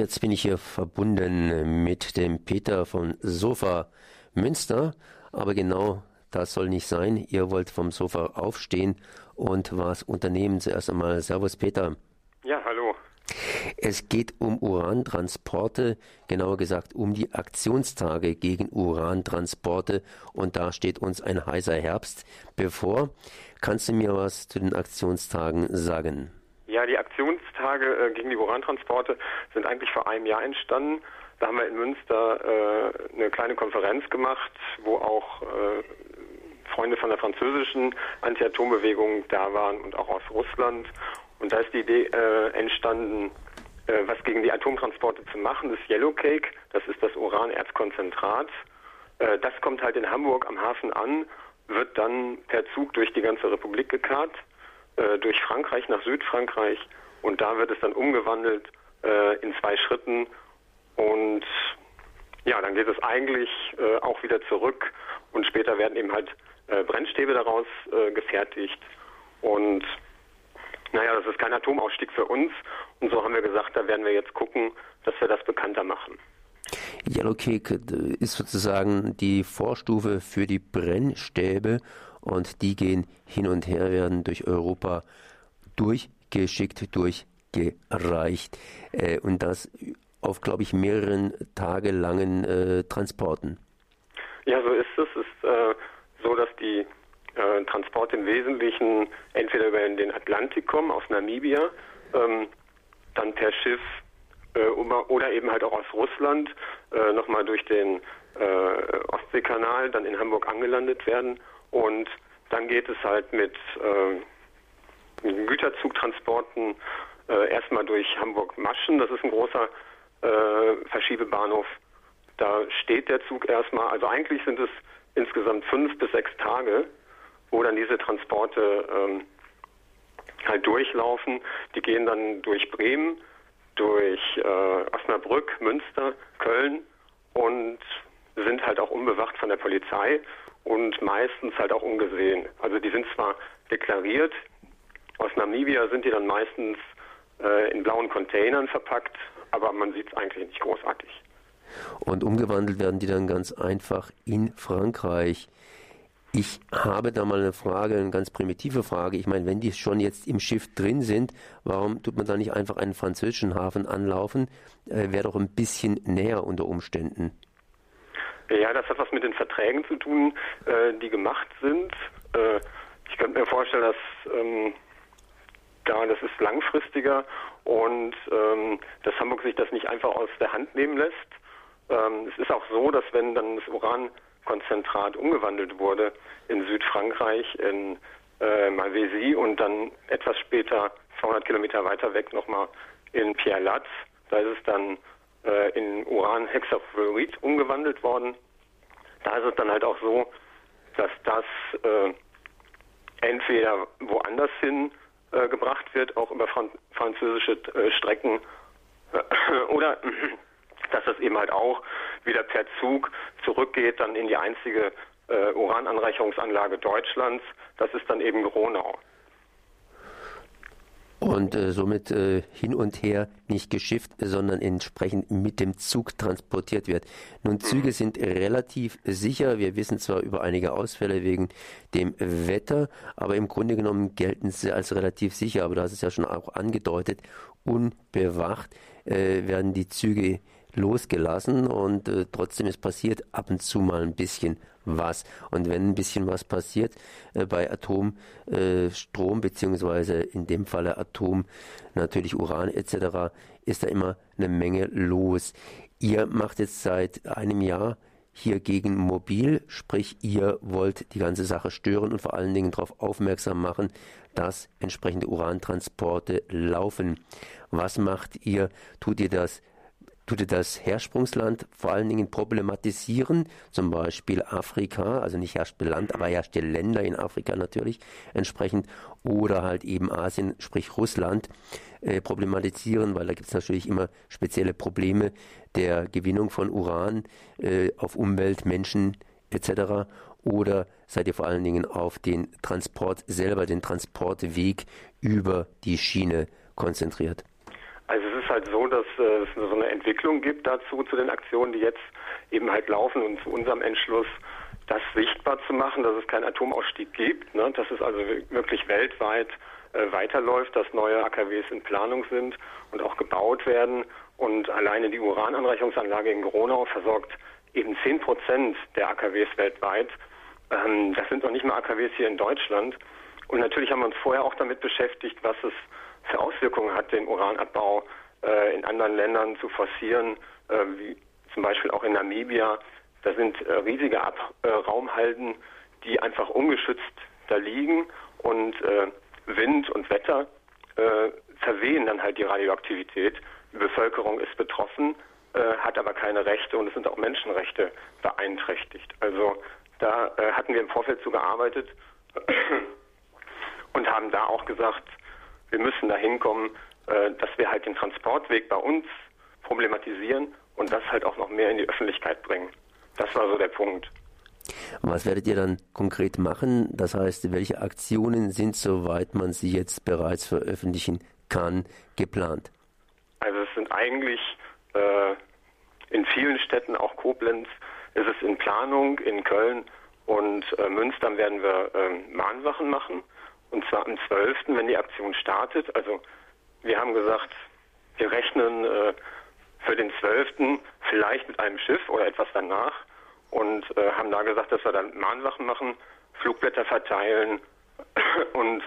Jetzt bin ich hier verbunden mit dem Peter von Sofa Münster, aber genau das soll nicht sein. Ihr wollt vom Sofa aufstehen und was unternehmen. Zuerst einmal Servus Peter. Ja, hallo. Es geht um Urantransporte, genauer gesagt um die Aktionstage gegen Urantransporte und da steht uns ein heißer Herbst bevor. Kannst du mir was zu den Aktionstagen sagen? Ja, die Aktionstage äh, gegen die Urantransporte sind eigentlich vor einem Jahr entstanden. Da haben wir in Münster äh, eine kleine Konferenz gemacht, wo auch äh, Freunde von der französischen Anti-Atom-Bewegung da waren und auch aus Russland. Und da ist die Idee äh, entstanden, äh, was gegen die Atomtransporte zu machen. Das Yellow Cake, das ist das Uranerzkonzentrat. Äh, das kommt halt in Hamburg am Hafen an, wird dann per Zug durch die ganze Republik gekarrt, äh, durch Frankreich nach Südfrankreich und da wird es dann umgewandelt äh, in zwei Schritten und ja, dann geht es eigentlich äh, auch wieder zurück und später werden eben halt Brennstäbe daraus gefertigt und naja, das ist kein Atomausstieg für uns. Und so haben wir gesagt, da werden wir jetzt gucken, dass wir das bekannter machen. Yellow Cake ist sozusagen die Vorstufe für die Brennstäbe und die gehen hin und her, werden durch Europa durchgeschickt, durchgereicht äh, und das auf, glaube ich, mehreren tagelangen äh, Transporten. Ja, so ist es. Es ist äh, so, dass die äh, Transport im Wesentlichen entweder über den Atlantik kommen, aus Namibia, ähm, dann per Schiff äh, oder eben halt auch aus Russland äh, nochmal durch den Ostseekanal dann in Hamburg angelandet werden und dann geht es halt mit äh, Güterzugtransporten äh, erstmal durch Hamburg-Maschen, das ist ein großer äh, Verschiebebahnhof. Da steht der Zug erstmal, also eigentlich sind es insgesamt fünf bis sechs Tage, wo dann diese Transporte ähm, halt durchlaufen. Die gehen dann durch Bremen, durch äh, Osnabrück, Münster, Köln und sind halt auch unbewacht von der Polizei und meistens halt auch ungesehen. Also die sind zwar deklariert, aus Namibia sind die dann meistens äh, in blauen Containern verpackt, aber man sieht es eigentlich nicht großartig. Und umgewandelt werden die dann ganz einfach in Frankreich. Ich habe da mal eine Frage, eine ganz primitive Frage. Ich meine, wenn die schon jetzt im Schiff drin sind, warum tut man da nicht einfach einen französischen Hafen anlaufen? Äh, Wäre doch ein bisschen näher unter Umständen. Ja, das hat was mit den Verträgen zu tun, äh, die gemacht sind. Äh, ich könnte mir vorstellen, dass ähm, da das ist langfristiger und ähm, dass Hamburg sich das nicht einfach aus der Hand nehmen lässt. Ähm, es ist auch so, dass wenn dann das Uran Konzentrat umgewandelt wurde in Südfrankreich, in äh, Malvézy und dann etwas später, 200 Kilometer weiter weg, nochmal in Pierre-Latz. Da ist es dann äh, in Uran-Hexafluorid umgewandelt worden. Da ist es dann halt auch so, dass das äh, entweder woanders hin äh, gebracht wird, auch über Fran französische äh, Strecken, oder dass das eben halt auch wieder per Zug zurückgeht, dann in die einzige äh, Urananreicherungsanlage Deutschlands. Das ist dann eben Gronau. Und äh, somit äh, hin und her nicht geschifft, sondern entsprechend mit dem Zug transportiert wird. Nun. Züge sind relativ sicher. Wir wissen zwar über einige Ausfälle wegen dem Wetter, aber im Grunde genommen gelten sie als relativ sicher. Aber hast es ja schon auch angedeutet, unbewacht äh, werden die Züge losgelassen und äh, trotzdem ist passiert ab und zu mal ein bisschen was. Und wenn ein bisschen was passiert äh, bei Atomstrom äh, beziehungsweise in dem Falle Atom, natürlich Uran etc., ist da immer eine Menge los. Ihr macht jetzt seit einem Jahr hier gegen mobil, sprich ihr wollt die ganze Sache stören und vor allen Dingen darauf aufmerksam machen, dass entsprechende Urantransporte laufen. Was macht ihr? Tut ihr das tut das Hersprungsland vor allen Dingen problematisieren, zum Beispiel Afrika, also nicht herrschte Land, aber herrschte Länder in Afrika natürlich entsprechend, oder halt eben Asien, sprich Russland, äh, problematisieren, weil da gibt es natürlich immer spezielle Probleme der Gewinnung von Uran äh, auf Umwelt, Menschen etc. Oder seid ihr vor allen Dingen auf den Transport selber, den Transportweg über die Schiene konzentriert? Halt so, dass äh, es so eine Entwicklung gibt dazu, zu den Aktionen, die jetzt eben halt laufen und zu unserem Entschluss, das sichtbar zu machen, dass es keinen Atomausstieg gibt, ne? dass es also wirklich weltweit äh, weiterläuft, dass neue AKWs in Planung sind und auch gebaut werden. Und alleine die Urananreichungsanlage in Gronau versorgt eben 10 Prozent der AKWs weltweit. Ähm, das sind noch nicht mal AKWs hier in Deutschland. Und natürlich haben wir uns vorher auch damit beschäftigt, was es für Auswirkungen hat, den Uranabbau äh, in anderen Ländern zu forcieren, äh, wie zum Beispiel auch in Namibia. Da sind äh, riesige Ab äh, Raumhalden, die einfach ungeschützt da liegen und äh, Wind und Wetter äh, verwehen dann halt die Radioaktivität. Die Bevölkerung ist betroffen, hat aber keine Rechte und es sind auch Menschenrechte beeinträchtigt. Also da hatten wir im Vorfeld zu gearbeitet und haben da auch gesagt, wir müssen da hinkommen, äh, dass wir halt den Transportweg bei uns problematisieren und das halt auch noch mehr in die Öffentlichkeit bringen. Das war so der Punkt. Was werdet ihr dann konkret machen? Das heißt, welche Aktionen sind, soweit man sie jetzt bereits veröffentlichen kann, geplant? Also es sind eigentlich äh, in vielen Städten, auch Koblenz, ist es in Planung, in Köln und äh, Münster werden wir äh, Mahnwachen machen. Und zwar am 12., wenn die Aktion startet. Also wir haben gesagt, wir rechnen äh, für den 12. vielleicht mit einem Schiff oder etwas danach und äh, haben da gesagt, dass wir dann Mahnwachen machen, Flugblätter verteilen und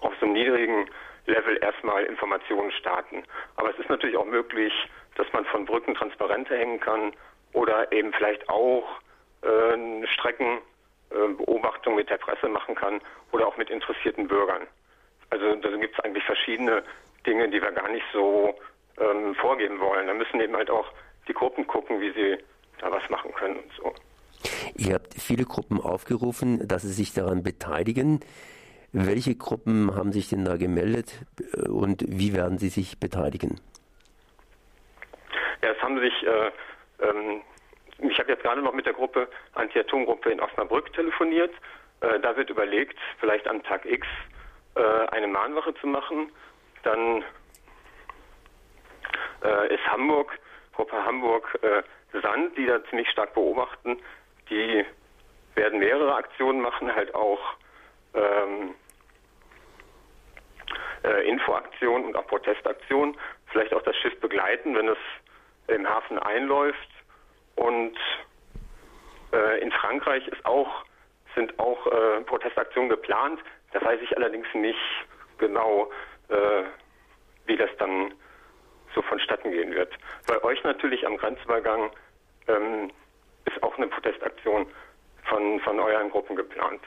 auf so einem niedrigen Level erstmal Informationen starten. Aber es ist natürlich auch möglich, dass man von Brücken Transparente hängen kann oder eben vielleicht auch äh, Strecken äh, mit der Presse machen kann oder auch mit interessierten Bürgern. Also da gibt es eigentlich verschiedene Dinge, die wir gar nicht so ähm, vorgeben wollen. Da müssen eben halt auch die Gruppen gucken, wie sie da was machen können und so. Ihr habt viele Gruppen aufgerufen, dass sie sich daran beteiligen. Welche Gruppen haben sich denn da gemeldet äh, und wie werden sie sich beteiligen? Ja, es haben sich äh, ähm, ich habe jetzt gerade noch mit der Gruppe Anti-Atom-Gruppe in Osnabrück telefoniert. Äh, da wird überlegt, vielleicht am Tag X äh, eine Mahnwache zu machen. Dann äh, ist Hamburg, Gruppe Hamburg äh, Sand, die da ziemlich stark beobachten. Die werden mehrere Aktionen machen, halt auch ähm, äh, Infoaktionen und auch Protestaktionen. Vielleicht auch das Schiff begleiten, wenn es im Hafen einläuft und äh, in Frankreich ist auch, sind auch äh, Protestaktionen geplant. Da weiß ich allerdings nicht genau, äh, wie das dann so vonstatten gehen wird. Bei euch natürlich am Grenzübergang ähm, ist auch eine Protestaktion von, von euren Gruppen geplant.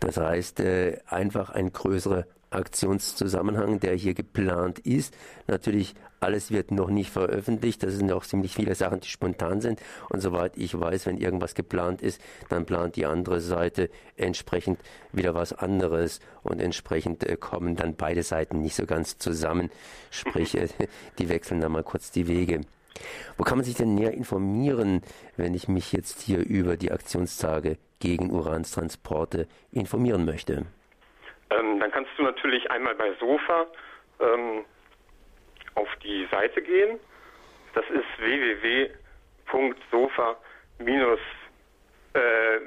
Das heißt, äh, einfach ein größerer Aktionszusammenhang, der hier geplant ist. Natürlich, alles wird noch nicht veröffentlicht. Das sind auch ziemlich viele Sachen, die spontan sind. Und soweit ich weiß, wenn irgendwas geplant ist, dann plant die andere Seite entsprechend wieder was anderes. Und entsprechend äh, kommen dann beide Seiten nicht so ganz zusammen. Sprich, äh, die wechseln dann mal kurz die Wege. Wo kann man sich denn näher informieren, wenn ich mich jetzt hier über die Aktionstage gegen Uranstransporte informieren möchte? Ähm, dann kannst du natürlich einmal bei Sofa ähm, auf die Seite gehen. Das ist www.sofa- äh,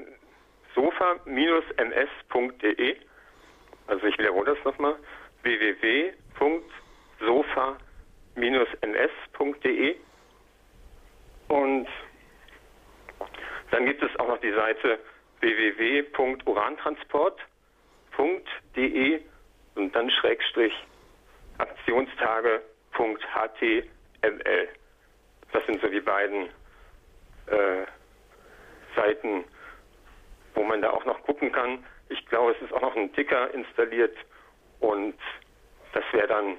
sofa-ms.de. Also ich wiederhole das nochmal. www.sofa-ms.de. Und dann gibt es auch noch die Seite www.urantransport.de www.html.de und dann Schrägstrich Aktionstage.html. Das sind so die beiden äh, Seiten, wo man da auch noch gucken kann. Ich glaube, es ist auch noch ein Ticker installiert und das wäre dann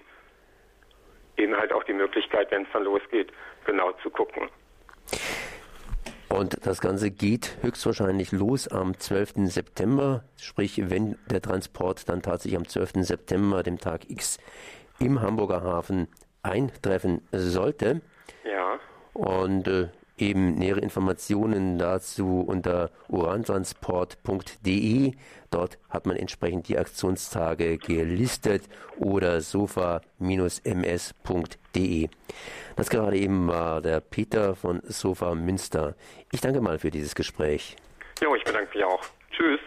eben halt auch die Möglichkeit, wenn es dann losgeht, genau zu gucken. Und das Ganze geht höchstwahrscheinlich los am 12. September, sprich wenn der Transport dann tatsächlich am 12. September, dem Tag X, im Hamburger Hafen eintreffen sollte. Ja. Und äh, eben nähere Informationen dazu unter urantransport.de. Dort hat man entsprechend die Aktionstage gelistet oder sofa-ms.de. Das gerade eben war der Peter von Sofa Münster. Ich danke mal für dieses Gespräch. Jo, ich bedanke mich auch. Tschüss.